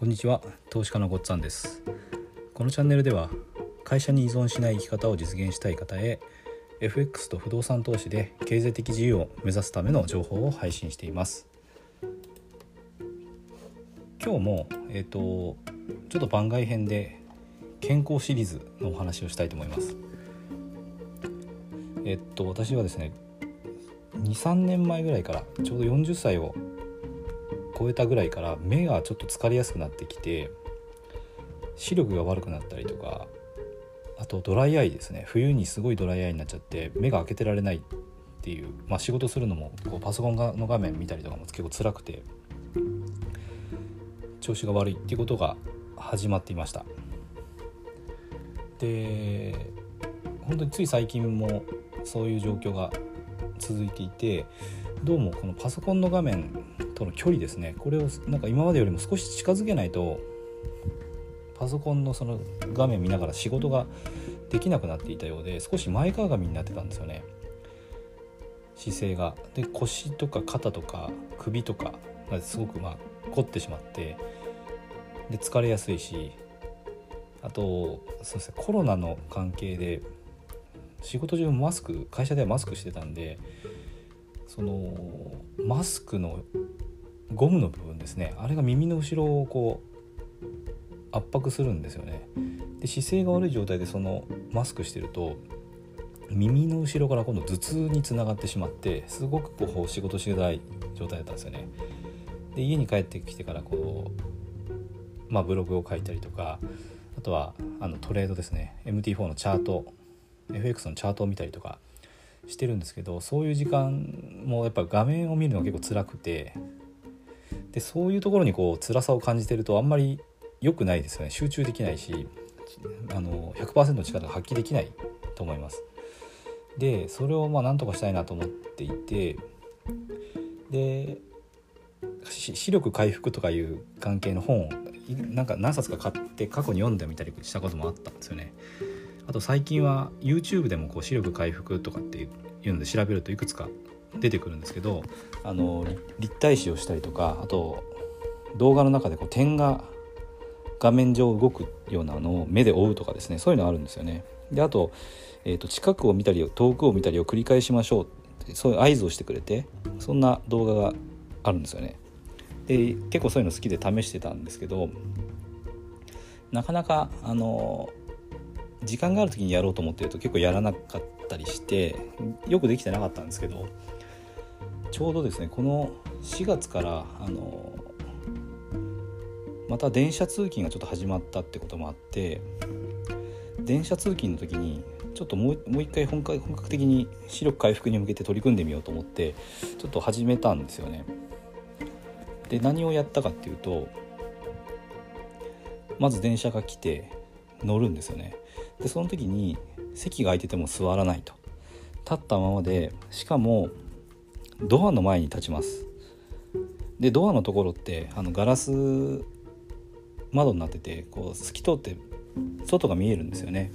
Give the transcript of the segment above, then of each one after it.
こんにちは投資家のごっつぁんです。このチャンネルでは会社に依存しない生き方を実現したい方へ FX と不動産投資で経済的自由を目指すための情報を配信しています。今日もえっ、ー、とちょっと番外編で健康シリーズのお話をしたいと思います。えっと私はですね23年前ぐらいからちょうど40歳を超えたぐらいから目がちょっと疲れやすくなってきて視力が悪くなったりとかあとドライアイですね。冬にすごいドライアイになっちゃって目が開けてられないっていう、まあ、仕事するのもこうパソコンの画面見たりとかも結構辛くて調子が悪いっていうことが始まっていました。で本当につい最近もそういう状況が続いていてどうもこのパソコンの画面との距離ですねこれをなんか今までよりも少し近づけないとパソコンのその画面見ながら仕事ができなくなっていたようで少し前かがみになってたんですよね姿勢が。で腰とか肩とか首とかがすごくまあ凝ってしまってで疲れやすいしあとそうですねコロナの関係で仕事中マスク会社ではマスクしてたんでそのマスクのゴムの部分ですね。あれが耳の後ろをこう圧迫するんですよね。で姿勢が悪い状態でそのマスクしてると耳の後ろから今度頭痛につながってしまってすごくこう仕事しづらい状態だったんですよね。で家に帰ってきてからこうまあブログを書いたりとかあとはあのトレードですね。MT4 のチャート FX のチャートを見たりとかしてるんですけどそういう時間もやっぱ画面を見るのが結構辛くてでそういうところにこう辛さを感じてるとあんまり良くないですよね。集中できないしあの100%の力が発揮できないと思います。でそれをまあ何とかしたいなと思っていてで視力回復とかいう関係の本をなんか何冊か買って過去に読んでみたりしたこともあったんですよね。あと最近は YouTube でもこう視力回復とかっていうので調べるといくつか出てくるんですけどあの立体視をしたりとかあと動画の中でこう点が画面上動くようなのを目で追うとかですねそういうのあるんですよね。であと,、えーと、近くを見たり遠くを見たりを繰り返しましょうそういう合図をしてくれてそんな動画があるんですよね。で結構そういうの好きで試してたんですけどなかなかあの時間がある時にやろうと思ってると結構やらなかったりしてよくできてなかったんですけどちょうどですねこの4月からあのまた電車通勤がちょっと始まったってこともあって電車通勤の時にちょっともう一回本格本格的に視力回復に向けて取り組んでみようと思ってちょっと始めたんですよね。で何をやったかっていうとまず電車が来て乗るんですよね。でその時に席が空いてても座らないと立ったままでしかもドアの前に立ちます。でドアのところってあのガラス窓になっててこう透き通って外が見えるんですよね。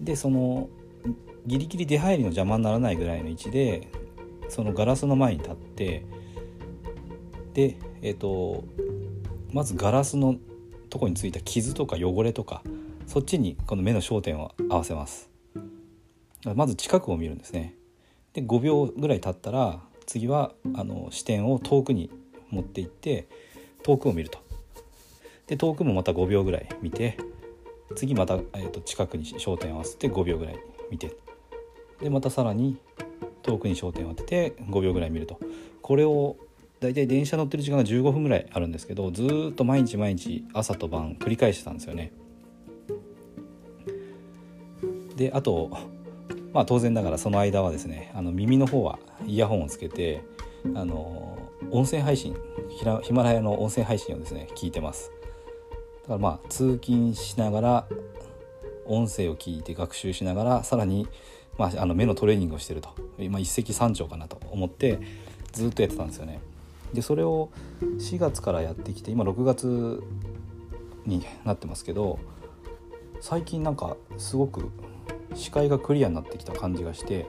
でそのギリギリ出入りの邪魔にならないぐらいの位置でそのガラスの前に立ってでえっ、ー、とまずガラスのとこについた傷とか汚れとかそっちにこの目の焦点を合わせます。まず近くを見るんですね。で5秒ぐらい経ったら次はあの視点を遠くに持っていって遠くを見ると。で遠くもまた5秒ぐらい見て次また、えー、と近くに焦点を合わせて5秒ぐらい見て。でまたさらに遠くに焦点を当てて5秒ぐらい見ると。これを大体電車乗ってる時間が15分ぐらいあるんですけどずっと毎日毎日朝と晩繰り返してたんですよね。であとまあ、当然ながらその間はですねあの耳の方はイヤホンをつけてあの音声配信ヒマラヤの音声配信をですね聞いてます。だからまあ通勤しながら音声を聞いて学習しながらさらに、まあ、あの目のトレーニングをしてると。今一石三鳥かなと思ってずっとやってたんですよね。でそれを4月からやってきて今6月になってますけど最近なんかすごく視界がクリアになってきた感じがして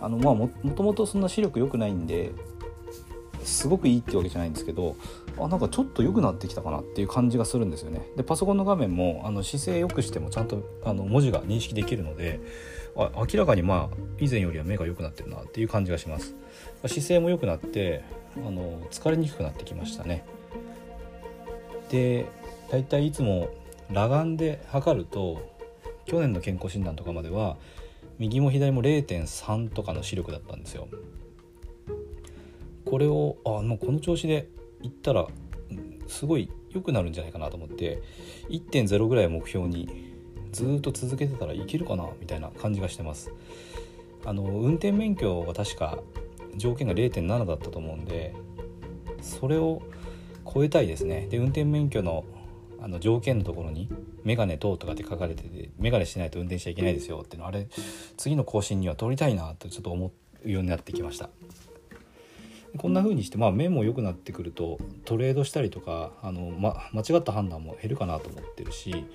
あのまあもともとそんな視力良くないんですごくいいってわけじゃないんですけどあなんかちょっと良くなってきたかなっていう感じがするんですよね。でパソコンの画面もあの姿勢良くしてもちゃんとあの文字が認識できるのであ明らかにまあ以前よりは目が良くなってるなっていう感じがします。姿勢も良くなってあの疲れにくくなってきましたね。でだいたいいつも裸眼で測ると去年の健康診断とかまでは右も左も0.3とかの視力だったんですよ。これをあもうこの調子でいったらすごい良くなるんじゃないかなと思って1.0ぐらい目標にずっと続けてたらいけるかなみたいな感じがしてます。あの運転免許が確か条件が0.7だったと思うんでそれを超えたいですね。で運転免許のあの条件のところに「メガネ等」とかって書かれてて「メガネしないと運転しちゃいけないですよ」っていうのあれ次の更新には通りたいなとちょっと思うようになってきました。こんな風にして、まあ、目も良くなってくるとトレードしたりとかあの、ま、間違った判断も減るかなと思ってるし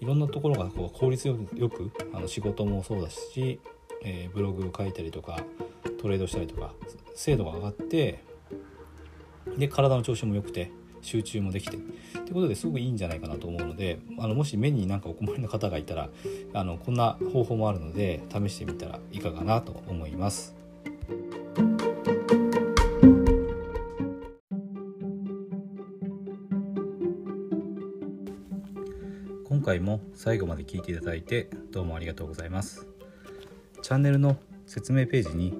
いろんなところがこう効率よくよくあの仕事もそうだし、えー、ブログを書いたりとかトレードしたりとか精度が上がってで体の調子も良くて集中もできてってことですごくいいんじゃないかなと思うのであのもし目になんかお困りの方がいたらあのこんな方法もあるので試してみたらいかがなと思います。今回も最後まで聞いていただいてどうもありがとうございます。チャンネルの説明ページに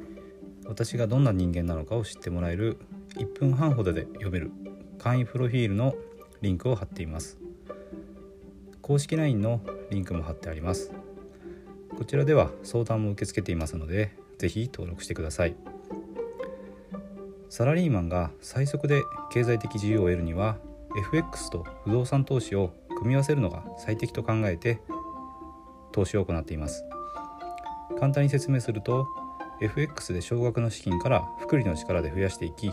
私がどんな人間なのかを知ってもらえる1分半ほどで読める簡易プロフィールのリンクを貼っています。公式 LINE のリンクも貼ってあります。こちらでは相談も受け付けていますので是非登録してください。サラリーマンが最速で経済的自由を得るには FX と不動産投資を組み合わせるのが最適と考えて投資を行っています。簡単に説明すると FX で少額の資金から複利の力で増やしていき